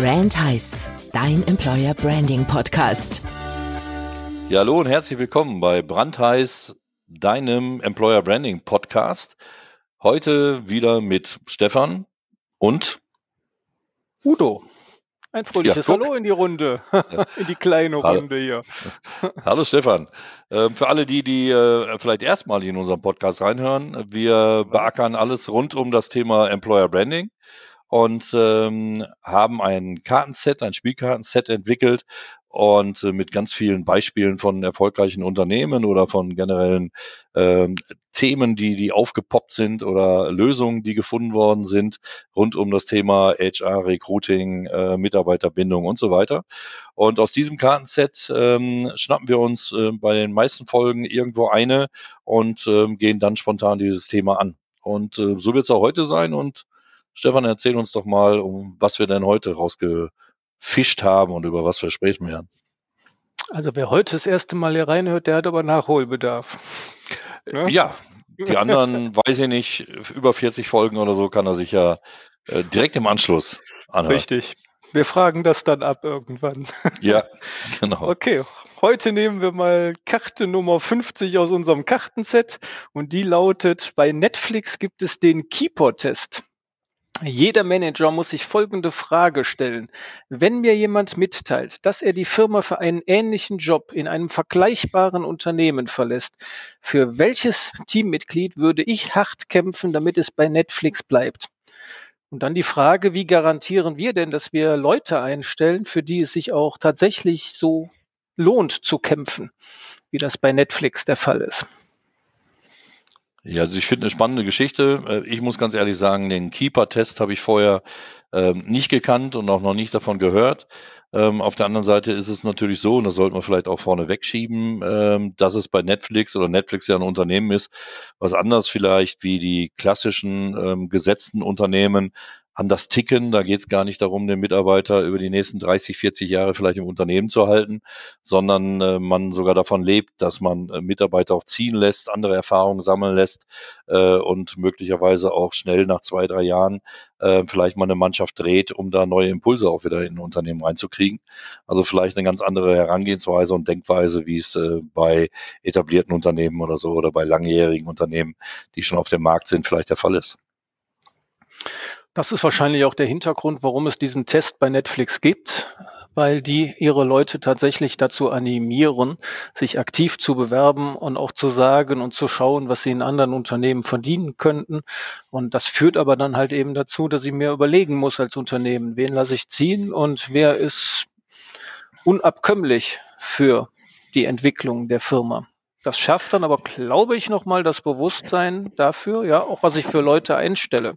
Brand Heiß, dein Employer Branding Podcast. Ja, hallo und herzlich willkommen bei Brandheiß, deinem Employer Branding Podcast. Heute wieder mit Stefan und Udo. Ein fröhliches Ja. Hallo in die Runde, in die kleine Hallo. Runde hier. Hallo Stefan. Ähm, für alle die, die äh, vielleicht erstmal in unseren Podcast reinhören, wir beackern alles rund um das Thema Employer Branding und ähm, haben ein Kartenset, ein Spielkartenset entwickelt und äh, mit ganz vielen Beispielen von erfolgreichen Unternehmen oder von generellen ähm, Themen, die, die aufgepoppt sind oder Lösungen, die gefunden worden sind rund um das Thema HR, Recruiting, äh, Mitarbeiterbindung und so weiter. Und aus diesem Kartenset ähm, schnappen wir uns äh, bei den meisten Folgen irgendwo eine und ähm, gehen dann spontan dieses Thema an. Und äh, so wird es auch heute sein. Und Stefan, erzähl uns doch mal, um was wir denn heute rausgefischt haben und über was wir sprechen werden. Also wer heute das erste Mal hier reinhört, der hat aber Nachholbedarf. Ne? Ja, die anderen, weiß ich nicht, über 40 Folgen oder so kann er sich ja äh, direkt im Anschluss anhören. Richtig. Wir fragen das dann ab irgendwann. Ja, genau. Okay, heute nehmen wir mal Karte Nummer 50 aus unserem Kartenset und die lautet, bei Netflix gibt es den Keeper-Test. Jeder Manager muss sich folgende Frage stellen. Wenn mir jemand mitteilt, dass er die Firma für einen ähnlichen Job in einem vergleichbaren Unternehmen verlässt, für welches Teammitglied würde ich hart kämpfen, damit es bei Netflix bleibt? Und dann die Frage, wie garantieren wir denn, dass wir Leute einstellen, für die es sich auch tatsächlich so lohnt zu kämpfen, wie das bei Netflix der Fall ist? Ja, also ich finde eine spannende Geschichte. Äh, Ich muss ganz ehrlich sagen, den Keeper-Test habe ich vorher ähm, nicht gekannt und auch noch nicht davon gehört. Ähm, auf der anderen Seite ist es natürlich so, und das sollten wir vielleicht auch vorne wegschieben, ähm, dass es bei Netflix oder Netflix ja ein Unternehmen ist, was anders vielleicht wie die klassischen ähm, gesetzten Unternehmen anders ticken. Da geht es gar nicht darum, den Mitarbeiter über die nächsten 30, 40 Jahre vielleicht im Unternehmen zu halten, sondern äh, man sogar davon lebt, dass man äh, Mitarbeiter auch ziehen lässt, andere Erfahrungen sammeln lässt äh, und möglicherweise auch schnell nach zwei, drei Jahren äh, vielleicht mal eine Mannschaft dreht, um da neue Impulse auch wieder in ein Unternehmen reinzukriegen. Also vielleicht eine ganz andere Herangehensweise und Denkweise, wie es äh, bei etablierten Unternehmen oder so oder bei langjährigen Unternehmen, die schon auf dem Markt sind, vielleicht der Fall ist. Das ist wahrscheinlich auch der Hintergrund, warum es diesen Test bei Netflix gibt, weil die ihre Leute tatsächlich dazu animieren, sich aktiv zu bewerben und auch zu sagen und zu schauen, was sie in anderen Unternehmen verdienen könnten. Und das führt aber dann halt eben dazu, dass ich mir überlegen muss als Unternehmen, wen lasse ich ziehen und wer ist unabkömmlich für die Entwicklung der Firma. Das schafft dann aber, glaube ich, nochmal das Bewusstsein dafür, ja, auch was ich für Leute einstelle.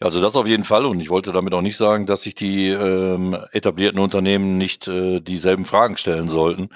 Ja, Also das auf jeden Fall. Und ich wollte damit auch nicht sagen, dass sich die ähm, etablierten Unternehmen nicht äh, dieselben Fragen stellen sollten.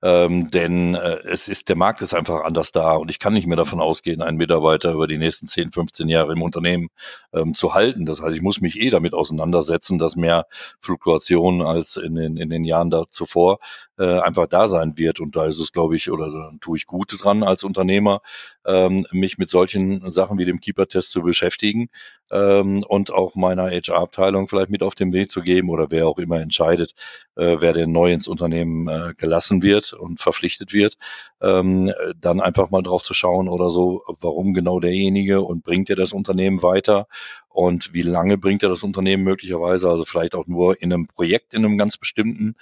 Ähm, denn äh, es ist, der Markt ist einfach anders da und ich kann nicht mehr davon ausgehen, einen Mitarbeiter über die nächsten 10, 15 Jahre im Unternehmen ähm, zu halten. Das heißt, ich muss mich eh damit auseinandersetzen, dass mehr Fluktuation als in den, in den Jahren da zuvor äh, einfach da sein wird. Und da ist es, glaube ich, oder da tue ich gut dran als Unternehmer, ähm, mich mit solchen Sachen wie dem Keeper-Test zu beschäftigen ähm, und auch meiner HR-Abteilung vielleicht mit auf den Weg zu geben oder wer auch immer entscheidet, äh, wer denn neu ins Unternehmen äh, gelassen wird und verpflichtet wird, ähm, dann einfach mal drauf zu schauen oder so, warum genau derjenige und bringt er das Unternehmen weiter und wie lange bringt er das Unternehmen möglicherweise, also vielleicht auch nur in einem Projekt, in einem ganz bestimmten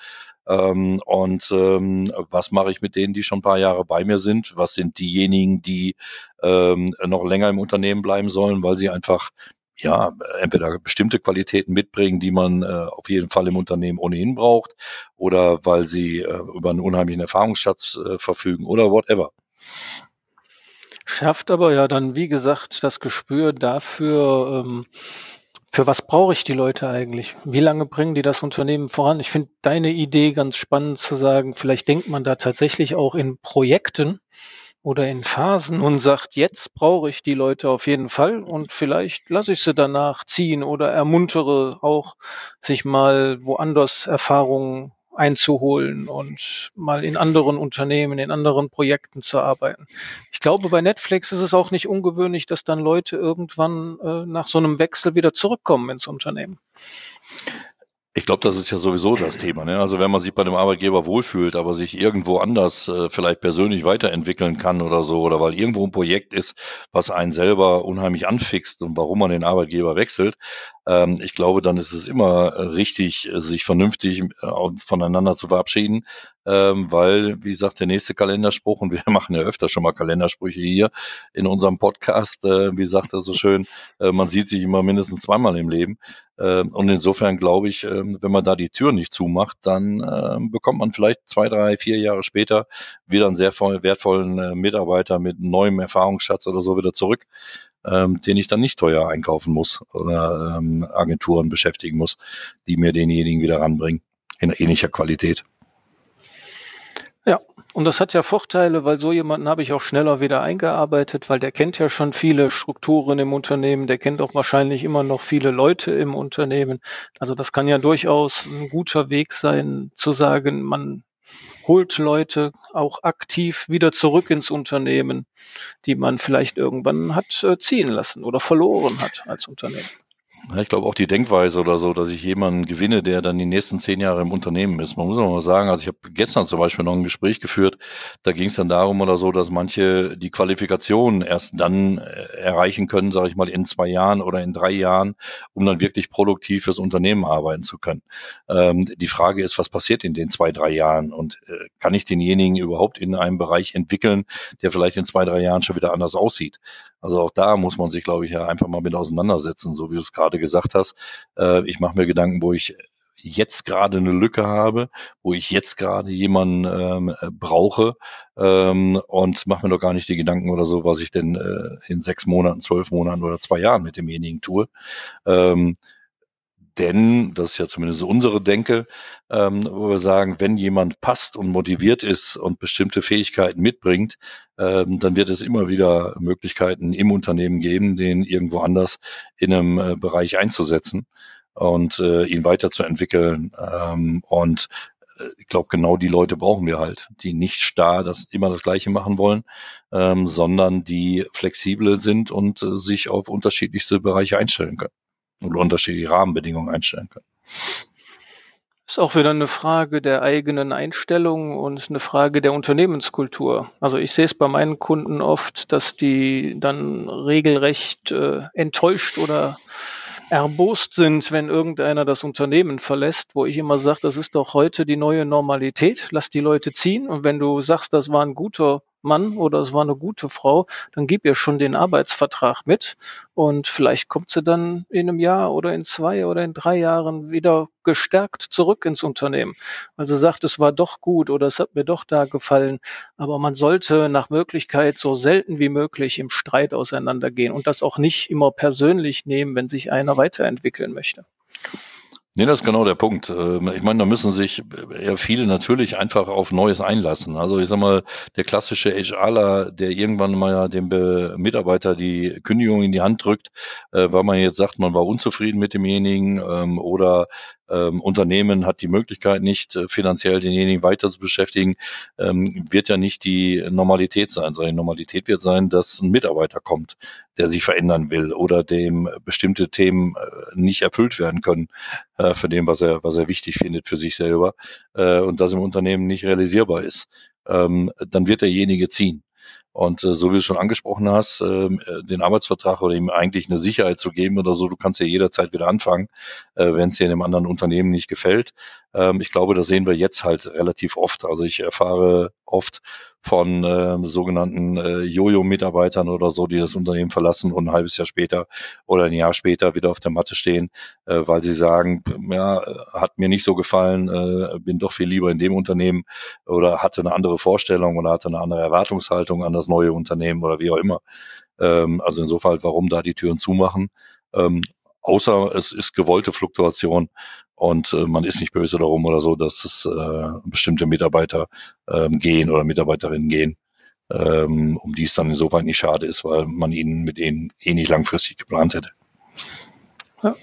ähm, und ähm, was mache ich mit denen, die schon ein paar Jahre bei mir sind? Was sind diejenigen, die ähm, noch länger im Unternehmen bleiben sollen, weil sie einfach ja, entweder bestimmte Qualitäten mitbringen, die man äh, auf jeden Fall im Unternehmen ohnehin braucht, oder weil sie äh, über einen unheimlichen Erfahrungsschatz äh, verfügen oder whatever. Schafft aber ja dann, wie gesagt, das Gespür dafür, ähm, für was brauche ich die Leute eigentlich? Wie lange bringen die das Unternehmen voran? Ich finde deine Idee ganz spannend zu sagen, vielleicht denkt man da tatsächlich auch in Projekten oder in Phasen und sagt, jetzt brauche ich die Leute auf jeden Fall und vielleicht lasse ich sie danach ziehen oder ermuntere auch, sich mal woanders Erfahrungen einzuholen und mal in anderen Unternehmen, in anderen Projekten zu arbeiten. Ich glaube, bei Netflix ist es auch nicht ungewöhnlich, dass dann Leute irgendwann äh, nach so einem Wechsel wieder zurückkommen ins Unternehmen. Ich glaube, das ist ja sowieso das Thema. Ne? Also wenn man sich bei dem Arbeitgeber wohlfühlt, aber sich irgendwo anders äh, vielleicht persönlich weiterentwickeln kann oder so, oder weil irgendwo ein Projekt ist, was einen selber unheimlich anfixt und warum man den Arbeitgeber wechselt, ähm, ich glaube, dann ist es immer äh, richtig, äh, sich vernünftig äh, voneinander zu verabschieden, ähm, weil, wie sagt der nächste Kalenderspruch, und wir machen ja öfter schon mal Kalendersprüche hier in unserem Podcast, äh, wie sagt er so schön, äh, man sieht sich immer mindestens zweimal im Leben. Äh, und insofern glaube ich, äh, wenn man da die Tür nicht zumacht, dann äh, bekommt man vielleicht zwei, drei, vier Jahre später wieder einen sehr wertvollen äh, Mitarbeiter mit neuem Erfahrungsschatz oder so wieder zurück ähm, den ich dann nicht teuer einkaufen muss oder ähm, Agenturen beschäftigen muss, die mir denjenigen wieder ranbringen in ähnlicher Qualität. Ja, und das hat ja Vorteile, weil so jemanden habe ich auch schneller wieder eingearbeitet, weil der kennt ja schon viele Strukturen im Unternehmen, der kennt auch wahrscheinlich immer noch viele Leute im Unternehmen. Also das kann ja durchaus ein guter Weg sein, zu sagen, man holt Leute auch aktiv wieder zurück ins Unternehmen, die man vielleicht irgendwann hat äh, ziehen lassen oder verloren hat als Unternehmen. Ich glaube auch die Denkweise oder so, dass ich jemanden gewinne, der dann die nächsten zehn Jahre im Unternehmen ist. Man muss auch mal sagen, also ich habe gestern zum Beispiel noch ein Gespräch geführt, da ging es dann darum oder so, dass manche die Qualifikation erst dann äh, erreichen können, sage ich mal, in zwei Jahren oder in drei Jahren, um dann wirklich produktiv fürs Unternehmen arbeiten zu können. Ähm, die Frage ist, was passiert in den zwei, drei Jahren und äh, kann ich denjenigen überhaupt in einem Bereich entwickeln, der vielleicht in zwei, drei Jahren schon wieder anders aussieht? Also auch da muss man sich, glaube ich, ja einfach mal mit auseinandersetzen, so wie du es gerade gesagt hast. Äh, ich mache mir Gedanken, wo ich jetzt gerade eine Lücke habe, wo ich jetzt gerade jemanden ähm, brauche ähm, und mache mir doch gar nicht die Gedanken oder so, was ich denn äh, in sechs Monaten, zwölf Monaten oder zwei Jahren mit demjenigen tue. Ähm, denn, das ist ja zumindest unsere Denke, ähm, wo wir sagen, wenn jemand passt und motiviert ist und bestimmte Fähigkeiten mitbringt, ähm, dann wird es immer wieder Möglichkeiten im Unternehmen geben, den irgendwo anders in einem äh, Bereich einzusetzen und äh, ihn weiterzuentwickeln. Ähm, und äh, ich glaube, genau die Leute brauchen wir halt, die nicht starr das immer das Gleiche machen wollen, ähm, sondern die flexibel sind und äh, sich auf unterschiedlichste Bereiche einstellen können oder unterschiedliche Rahmenbedingungen einstellen können. Ist auch wieder eine Frage der eigenen Einstellung und eine Frage der Unternehmenskultur. Also ich sehe es bei meinen Kunden oft, dass die dann regelrecht äh, enttäuscht oder erbost sind, wenn irgendeiner das Unternehmen verlässt, wo ich immer sage, das ist doch heute die neue Normalität, lass die Leute ziehen und wenn du sagst, das war ein guter Mann oder es war eine gute Frau, dann gib ihr schon den Arbeitsvertrag mit und vielleicht kommt sie dann in einem Jahr oder in zwei oder in drei Jahren wieder gestärkt zurück ins Unternehmen. sie sagt, es war doch gut oder es hat mir doch da gefallen. Aber man sollte nach Möglichkeit so selten wie möglich im Streit auseinandergehen und das auch nicht immer persönlich nehmen, wenn sich einer weiterentwickeln möchte. Nee, das ist genau der Punkt. Ähm, ich meine, da müssen sich ja viele natürlich einfach auf Neues einlassen. Also ich sag mal, der klassische HRler, der irgendwann mal dem Mitarbeiter die Kündigung in die Hand drückt, äh, weil man jetzt sagt, man war unzufrieden mit demjenigen ähm, oder ähm, Unternehmen hat die Möglichkeit nicht, äh, finanziell denjenigen weiter zu beschäftigen, ähm, wird ja nicht die Normalität sein, sondern die Normalität wird sein, dass ein Mitarbeiter kommt, der sich verändern will oder dem bestimmte Themen äh, nicht erfüllt werden können äh, für dem, was er, was er wichtig findet für sich selber äh, und das im Unternehmen nicht realisierbar ist. Ähm, dann wird derjenige ziehen. Und äh, so wie du schon angesprochen hast, ähm, äh, den Arbeitsvertrag oder ihm eigentlich eine Sicherheit zu geben oder so, du kannst ja jederzeit wieder anfangen, äh, wenn es dir in einem anderen Unternehmen nicht gefällt. Ähm, ich glaube, das sehen wir jetzt halt relativ oft. Also ich erfahre oft von äh, sogenannten äh, Jojo-Mitarbeitern oder so, die das Unternehmen verlassen und ein halbes Jahr später oder ein Jahr später wieder auf der Matte stehen, äh, weil sie sagen, ja, hat mir nicht so gefallen, äh, bin doch viel lieber in dem Unternehmen oder hatte eine andere Vorstellung oder hatte eine andere Erwartungshaltung an das neue Unternehmen oder wie auch immer. Ähm, also insofern, warum da die Türen zumachen? Ähm, außer es ist gewollte Fluktuation und äh, man ist nicht böse darum oder so, dass es äh, bestimmte Mitarbeiter ähm, gehen oder Mitarbeiterinnen gehen, ähm, um die es dann insoweit nicht schade ist, weil man ihnen mit denen eh nicht langfristig geplant hätte. Ja.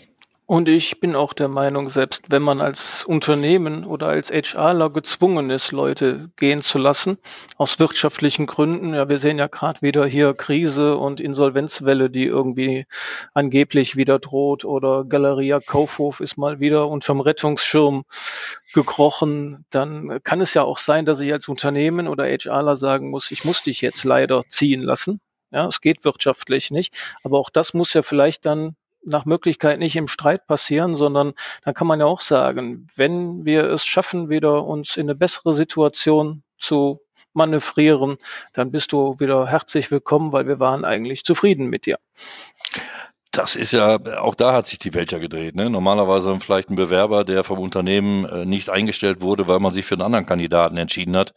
Und ich bin auch der Meinung, selbst wenn man als Unternehmen oder als HRler gezwungen ist, Leute gehen zu lassen, aus wirtschaftlichen Gründen, ja, wir sehen ja gerade wieder hier Krise und Insolvenzwelle, die irgendwie angeblich wieder droht oder Galeria Kaufhof ist mal wieder unterm Rettungsschirm gekrochen, dann kann es ja auch sein, dass ich als Unternehmen oder HRler sagen muss, ich muss dich jetzt leider ziehen lassen. Ja, es geht wirtschaftlich nicht. Aber auch das muss ja vielleicht dann nach Möglichkeit nicht im Streit passieren, sondern da kann man ja auch sagen, wenn wir es schaffen, wieder uns in eine bessere Situation zu manövrieren, dann bist du wieder herzlich willkommen, weil wir waren eigentlich zufrieden mit dir. Das ist ja, auch da hat sich die Welt ja gedreht. Ne? Normalerweise vielleicht ein Bewerber, der vom Unternehmen äh, nicht eingestellt wurde, weil man sich für einen anderen Kandidaten entschieden hat.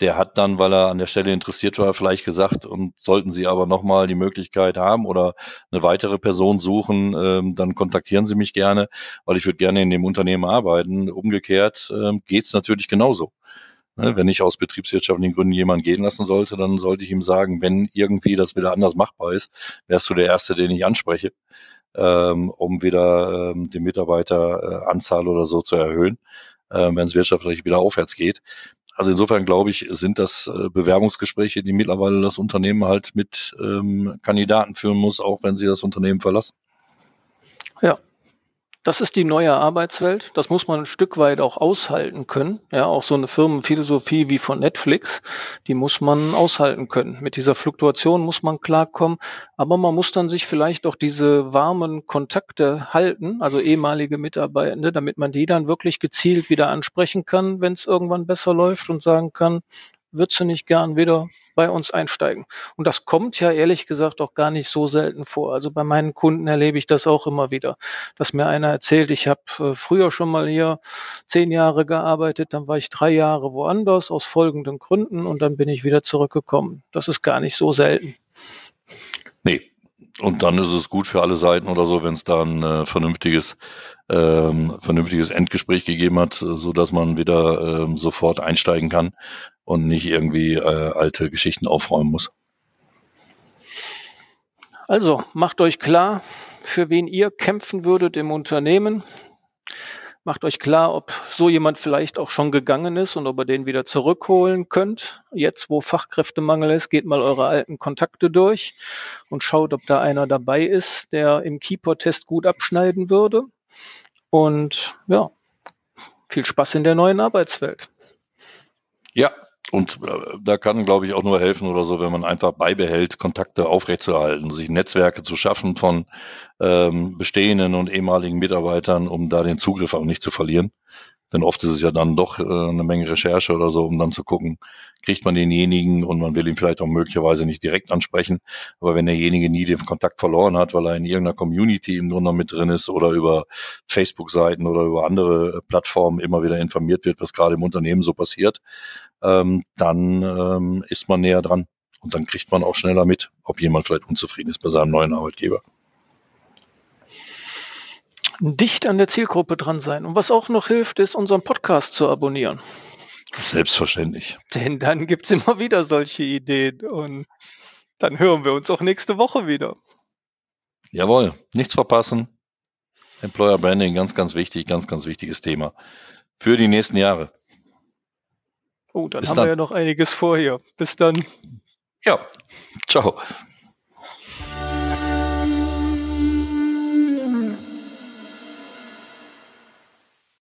Der hat dann, weil er an der Stelle interessiert war, vielleicht gesagt, und sollten Sie aber nochmal die Möglichkeit haben oder eine weitere Person suchen, ähm, dann kontaktieren Sie mich gerne, weil ich würde gerne in dem Unternehmen arbeiten. Umgekehrt ähm, geht's natürlich genauso. Ne, wenn ich aus betriebswirtschaftlichen Gründen jemanden gehen lassen sollte, dann sollte ich ihm sagen, wenn irgendwie das wieder anders machbar ist, wärst du der Erste, den ich anspreche, ähm, um wieder ähm, die Mitarbeiteranzahl oder so zu erhöhen, äh, wenn es wirtschaftlich wieder aufwärts geht. Also insofern glaube ich, sind das äh, Bewerbungsgespräche, die mittlerweile das Unternehmen halt mit ähm, Kandidaten führen muss, auch wenn sie das Unternehmen verlassen. Ja, das ist die neue Arbeitswelt. Das muss man ein Stück weit auch aushalten können. Ja, auch so eine Firmenphilosophie wie von Netflix, die muss man aushalten können. Mit dieser Fluktuation muss man klarkommen. Aber man muss dann sich vielleicht auch diese warmen Kontakte halten, also ehemalige Mitarbeitende, damit man die dann wirklich gezielt wieder ansprechen kann, wenn es irgendwann besser läuft und sagen kann, würdest du nicht gern wieder bei uns einsteigen? Und das kommt ja ehrlich gesagt auch gar nicht so selten vor. Also bei meinen Kunden erlebe ich das auch immer wieder, dass mir einer erzählt, ich habe äh, früher schon mal hier zehn Jahre gearbeitet, dann war ich drei Jahre woanders aus folgenden Gründen und dann bin ich wieder zurückgekommen. Das ist gar nicht so selten. Und dann ist es gut für alle Seiten oder so, wenn es da ein äh, vernünftiges, ähm, vernünftiges Endgespräch gegeben hat, so dass man wieder ähm, sofort einsteigen kann und nicht irgendwie äh, alte Geschichten aufräumen muss. Also macht euch klar, für wen ihr kämpfen würdet im Unternehmen. Macht euch klar, ob so jemand vielleicht auch schon gegangen ist und ob ihr den wieder zurückholen könnt. Jetzt, wo Fachkräftemangel ist, geht mal eure alten Kontakte durch und schaut, ob da einer dabei ist, der im Keeper-Test gut abschneiden würde. Und ja, viel Spaß in der neuen Arbeitswelt. Ja, und äh, da kann, glaube ich, auch nur helfen oder so, wenn man einfach beibehält, Kontakte aufrechtzuerhalten, sich Netzwerke zu schaffen von ähm, bestehenden und ehemaligen Mitarbeitern, um da den Zugriff auch nicht zu verlieren. Denn oft ist es ja dann doch äh, eine Menge Recherche oder so, um dann zu gucken, kriegt man denjenigen und man will ihn vielleicht auch möglicherweise nicht direkt ansprechen. Aber wenn derjenige nie den Kontakt verloren hat, weil er in irgendeiner Community im Grunde mit drin ist oder über Facebook-Seiten oder über andere Plattformen immer wieder informiert wird, was gerade im Unternehmen so passiert, ähm, dann ähm, ist man näher dran. Und dann kriegt man auch schneller mit, ob jemand vielleicht unzufrieden ist bei seinem neuen Arbeitgeber dicht an der Zielgruppe dran sein. Und was auch noch hilft, ist, unseren Podcast zu abonnieren. Selbstverständlich. Denn dann gibt es immer wieder solche Ideen und dann hören wir uns auch nächste Woche wieder. Jawohl, nichts verpassen. Employer Branding, ganz, ganz wichtig, ganz, ganz wichtiges Thema für die nächsten Jahre. Oh, dann Bis haben dann. wir ja noch einiges vor hier. Bis dann. Ja, ciao.